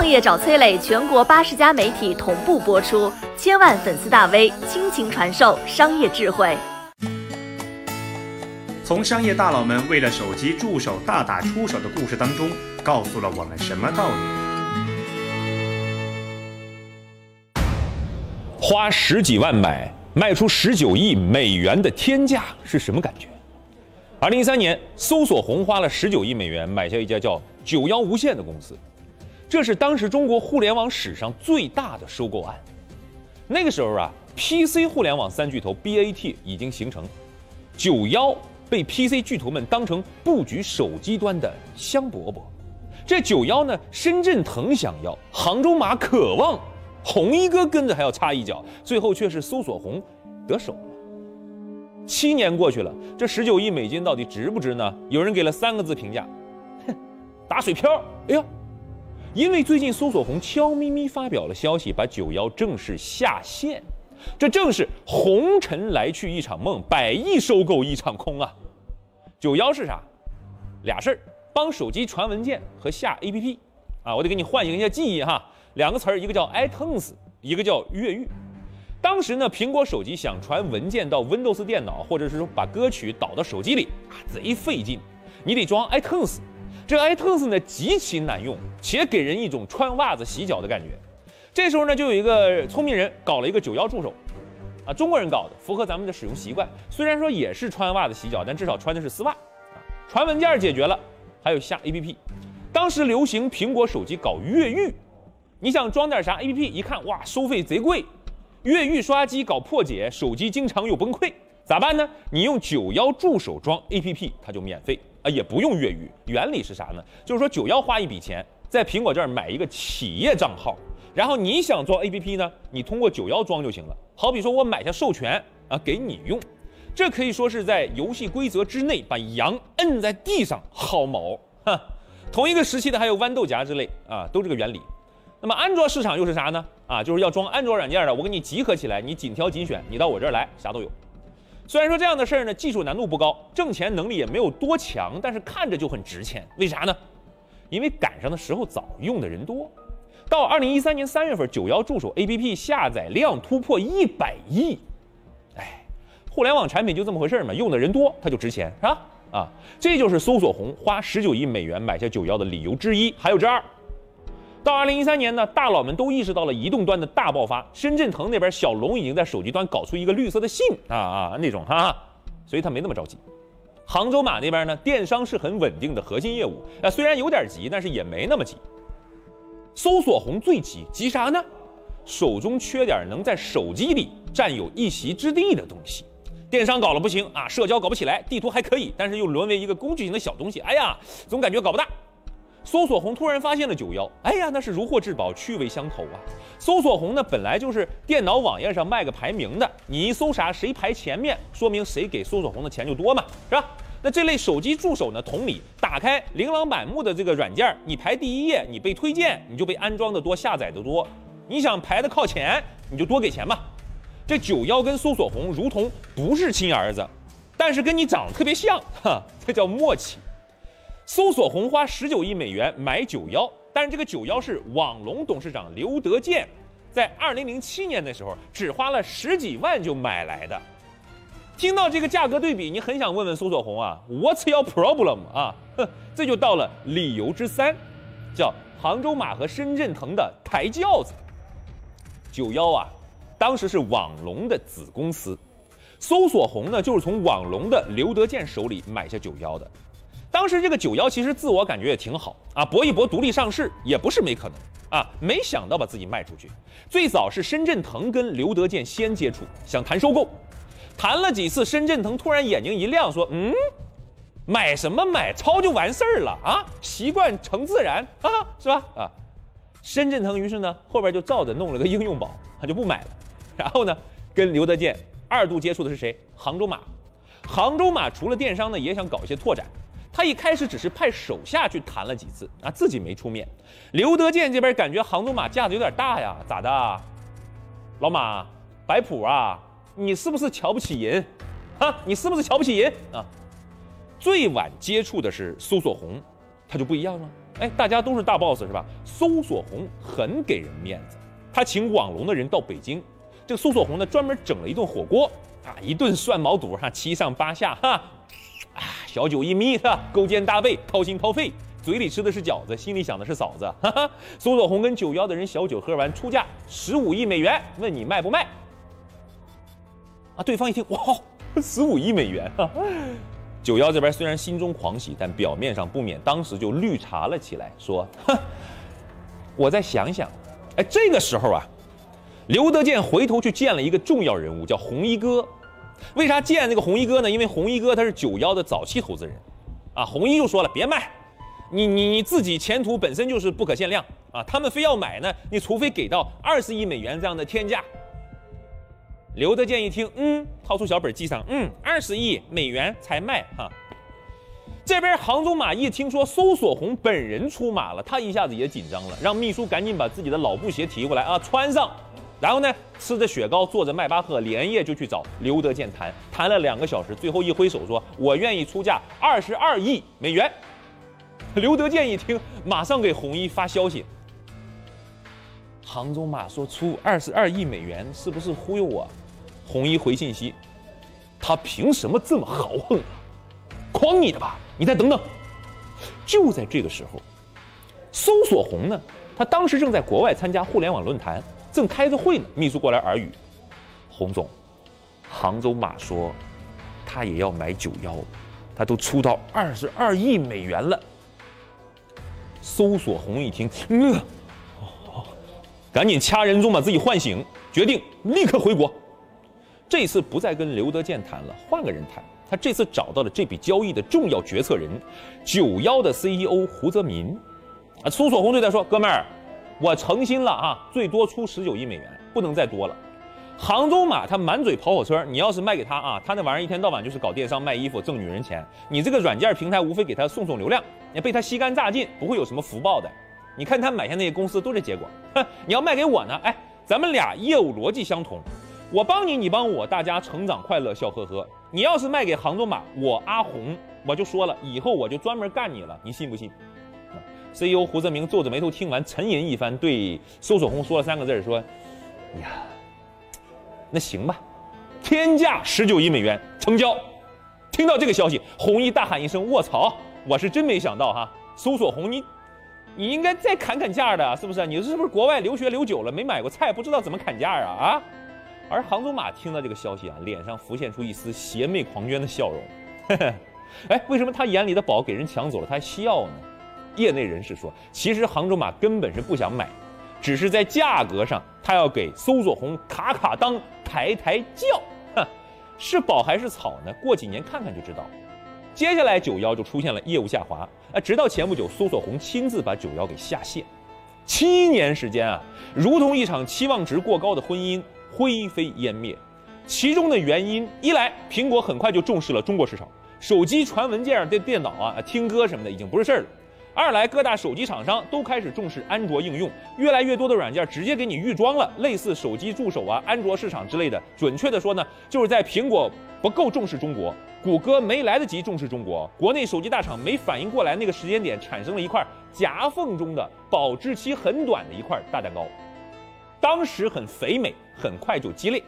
创业找崔磊，全国八十家媒体同步播出，千万粉丝大 V 倾情传授商业智慧。从商业大佬们为了手机助手大打出手的故事当中，告诉了我们什么道理？花十几万买，卖出十九亿美元的天价是什么感觉？二零一三年，搜索红花了十九亿美元买下一家叫九幺无线的公司，这是当时中国互联网史上最大的收购案。那个时候啊，PC 互联网三巨头 BAT 已经形成，九幺被 PC 巨头们当成布局手机端的香饽饽。这九幺呢，深圳腾想要，杭州马渴望，红衣哥跟着还要插一脚，最后却是搜索红得手了。七年过去了，这十九亿美金到底值不值呢？有人给了三个字评价：哼，打水漂。哎呀，因为最近搜索红悄咪咪发表了消息，把九幺正式下线，这正是红尘来去一场梦，百亿收购一场空啊！九幺是啥？俩事儿，帮手机传文件和下 APP 啊！我得给你唤醒一下记忆哈，两个词儿，一个叫 iTunes，一个叫越狱。当时呢，苹果手机想传文件到 Windows 电脑，或者是说把歌曲导到手机里啊，贼费劲。你得装 iTunes，这 iTunes 呢极其难用，且给人一种穿袜子洗脚的感觉。这时候呢，就有一个聪明人搞了一个九幺助手，啊，中国人搞的，符合咱们的使用习惯。虽然说也是穿袜子洗脚，但至少穿的是丝袜。啊，传文件解决了，还有下 APP。当时流行苹果手机搞越狱，你想装点啥 APP？一看哇，收费贼贵。越狱刷机搞破解，手机经常又崩溃，咋办呢？你用九幺助手装 APP，它就免费啊，也不用越狱。原理是啥呢？就是说九幺花一笔钱，在苹果这儿买一个企业账号，然后你想装 APP 呢，你通过九幺装就行了。好比说我买下授权啊，给你用，这可以说是在游戏规则之内把羊摁在地上薅毛。哈，同一个时期的还有豌豆荚之类啊，都这个原理。那么安卓市场又是啥呢？啊，就是要装安卓软件的，我给你集合起来，你紧挑紧选，你到我这儿来，啥都有。虽然说这样的事儿呢，技术难度不高，挣钱能力也没有多强，但是看着就很值钱。为啥呢？因为赶上的时候早，用的人多。到二零一三年三月份，九幺助手 APP 下载量突破一百亿。哎，互联网产品就这么回事嘛，用的人多，它就值钱，是吧？啊，这就是搜索红花十九亿美元买下九幺的理由之一。还有之二。到二零一三年呢，大佬们都意识到了移动端的大爆发。深圳腾那边小龙已经在手机端搞出一个绿色的信啊啊那种哈，所以他没那么着急。杭州马那边呢，电商是很稳定的核心业务，啊虽然有点急，但是也没那么急。搜索红最急，急啥呢？手中缺点能在手机里占有一席之地的东西。电商搞了不行啊，社交搞不起来，地图还可以，但是又沦为一个工具型的小东西。哎呀，总感觉搞不大。搜索红突然发现了九幺，哎呀，那是如获至宝，趣味相投啊！搜索红呢，本来就是电脑网页上卖个排名的，你一搜啥，谁排前面，说明谁给搜索红的钱就多嘛，是吧？那这类手机助手呢，同理，打开琳琅满目的这个软件，你排第一页，你被推荐，你就被安装的多，下载的多。你想排的靠前，你就多给钱嘛。这九幺跟搜索红如同不是亲儿子，但是跟你长得特别像，哈，这叫默契。搜索红花十九亿美元买九幺，但是这个九幺是网龙董事长刘德建在二零零七年的时候只花了十几万就买来的。听到这个价格对比，你很想问问搜索红啊，What's your problem 啊？哼，这就到了理由之三，叫杭州马和深圳腾的抬轿子。九幺啊，当时是网龙的子公司，搜索红呢就是从网龙的刘德建手里买下九幺的。当时这个九幺其实自我感觉也挺好啊，搏一搏独立上市也不是没可能啊。没想到把自己卖出去，最早是深圳腾跟刘德建先接触，想谈收购，谈了几次，深圳腾突然眼睛一亮，说：“嗯，买什么买，抄就完事儿了啊，习惯成自然啊，是吧？啊。”深圳腾于是呢后边就照着弄了个应用宝，他就不买了。然后呢，跟刘德建二度接触的是谁？杭州马。杭州马除了电商呢，也想搞一些拓展。他一开始只是派手下去谈了几次啊，自己没出面。刘德建这边感觉杭州马架子有点大呀，咋的？老马，摆谱啊？你是不是瞧不起人？啊，你是不是瞧不起人啊？最晚接触的是搜索红，他就不一样了。哎，大家都是大 boss 是吧？搜索红很给人面子，他请网龙的人到北京，这个搜索红呢专门整了一顿火锅啊，一顿涮毛肚哈，七上八下哈，小酒一眯哈，勾肩搭背，掏心掏肺，嘴里吃的是饺子，心里想的是嫂子，哈哈。搜索红跟九幺的人小酒喝完，出价十五亿美元，问你卖不卖？啊，对方一听，哇，十五亿美元啊！九幺这边虽然心中狂喜，但表面上不免当时就绿茶了起来，说：“哼，我再想想。”哎，这个时候啊，刘德建回头去见了一个重要人物，叫红衣哥。为啥见这个红衣哥呢？因为红衣哥他是九幺的早期投资人，啊，红衣就说了：“别卖，你你你自己前途本身就是不可限量啊，他们非要买呢，你除非给到二十亿美元这样的天价。”刘德建一听，嗯，掏出小本记上，嗯，二十亿美元才卖哈。这边杭州马一听说搜索红本人出马了，他一下子也紧张了，让秘书赶紧把自己的老布鞋提过来啊，穿上。然后呢，吃着雪糕，坐着迈巴赫，连夜就去找刘德建谈，谈了两个小时，最后一挥手说：“我愿意出价二十二亿美元。”刘德建一听，马上给红衣发消息。杭州马说出二十二亿美元，是不是忽悠我？红衣回信息，他凭什么这么豪横啊？诓你的吧？你再等等。就在这个时候，搜索红呢，他当时正在国外参加互联网论坛，正开着会呢。秘书过来耳语，洪总，杭州马说，他也要买九幺，他都出到二十二亿美元了。搜索红一听，呃。赶紧掐人中把自己唤醒，决定立刻回国。这次不再跟刘德建谈了，换个人谈。他这次找到了这笔交易的重要决策人，九幺的 CEO 胡泽民。啊，搜索红对他说：“哥们儿，我诚心了啊，最多出十九亿美元，不能再多了。杭州马他满嘴跑火车，你要是卖给他啊，他那玩意儿一天到晚就是搞电商卖衣服挣女人钱。你这个软件平台无非给他送送流量，你被他吸干榨尽，不会有什么福报的。”你看他买下那些公司都是结果，哼！你要卖给我呢？哎，咱们俩业务逻辑相同，我帮你，你帮我，大家成长快乐，笑呵呵。你要是卖给杭州马，我阿红我就说了，以后我就专门干你了，你信不信？CEO 胡泽明皱着眉头听完，沉吟一番，对搜索红说了三个字，说：“呀，那行吧，天价十九亿美元成交。”听到这个消息，红衣大喊一声：“卧槽！我是真没想到哈，搜索红你。”你应该再砍砍价的，是不是？你是不是国外留学留久了，没买过菜，不知道怎么砍价啊？啊！而杭州马听到这个消息啊，脸上浮现出一丝邪魅狂狷的笑容。哎，为什么他眼里的宝给人抢走了，他还笑呢？业内人士说，其实杭州马根本是不想买，只是在价格上他要给搜索红卡卡当抬抬轿。哼，是宝还是草呢？过几年看看就知道。接下来九幺就出现了业务下滑，啊，直到前不久搜索红亲自把九幺给下线，七年时间啊，如同一场期望值过高的婚姻灰飞烟灭。其中的原因，一来苹果很快就重视了中国市场，手机传文件、电电脑啊、听歌什么的已经不是事儿了。二来，各大手机厂商都开始重视安卓应用，越来越多的软件直接给你预装了类似手机助手啊、安卓市场之类的。准确的说呢，就是在苹果不够重视中国，谷歌没来得及重视中国，国内手机大厂没反应过来那个时间点，产生了一块夹缝中的保质期很短的一块大蛋糕，当时很肥美，很快就鸡肋。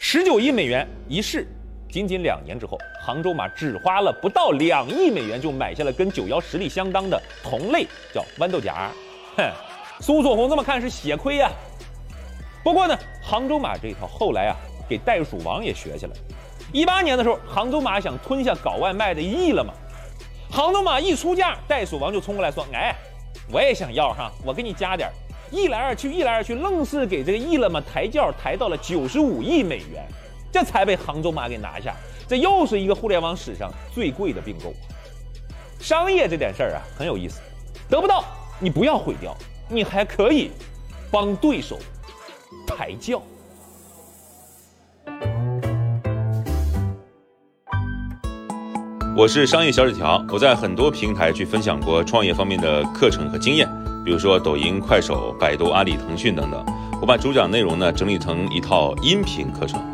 十九亿美元一试。仅仅两年之后，杭州马只花了不到两亿美元就买下了跟九幺实力相当的同类，叫豌豆荚。哼，苏索红这么看是血亏呀。不过呢，杭州马这一套后来啊，给袋鼠王也学起来。一八年的时候，杭州马想吞下搞外卖的亿了嘛，杭州马一出价，袋鼠王就冲过来说：“哎，我也想要哈，我给你加点。”一来二去，一来二去，愣是给这个亿了嘛抬轿抬到了九十五亿美元。这才被杭州马给拿下，这又是一个互联网史上最贵的并购。商业这点事儿啊，很有意思，得不到你不要毁掉，你还可以帮对手抬轿。我是商业小纸条，我在很多平台去分享过创业方面的课程和经验，比如说抖音、快手、百度、阿里、腾讯等等。我把主讲内容呢整理成一套音频课程。